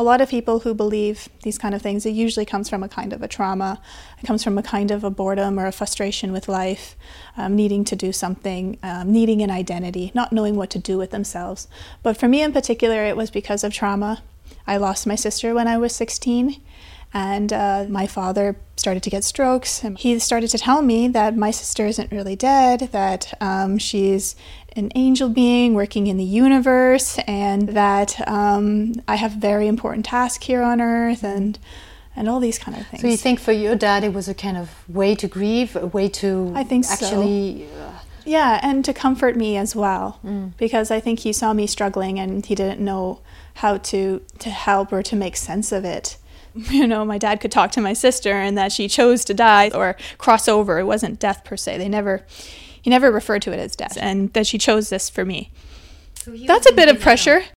a lot of people who believe these kind of things, it usually comes from a kind of a trauma. It comes from a kind of a boredom or a frustration with life, um, needing to do something, um, needing an identity, not knowing what to do with themselves. But for me in particular, it was because of trauma. I lost my sister when I was 16, and uh, my father started to get strokes. And he started to tell me that my sister isn't really dead, that um, she's an angel being working in the universe, and that um, I have a very important task here on earth, and and all these kind of things. So you think for your dad it was a kind of way to grieve, a way to I think actually. so. Uh, yeah, and to comfort me as well, mm. because I think he saw me struggling and he didn't know how to to help or to make sense of it. You know, my dad could talk to my sister and that she chose to die or cross over. It wasn't death per se. They never he never referred to it as death, and that she chose this for me. So That's a bit of pressure.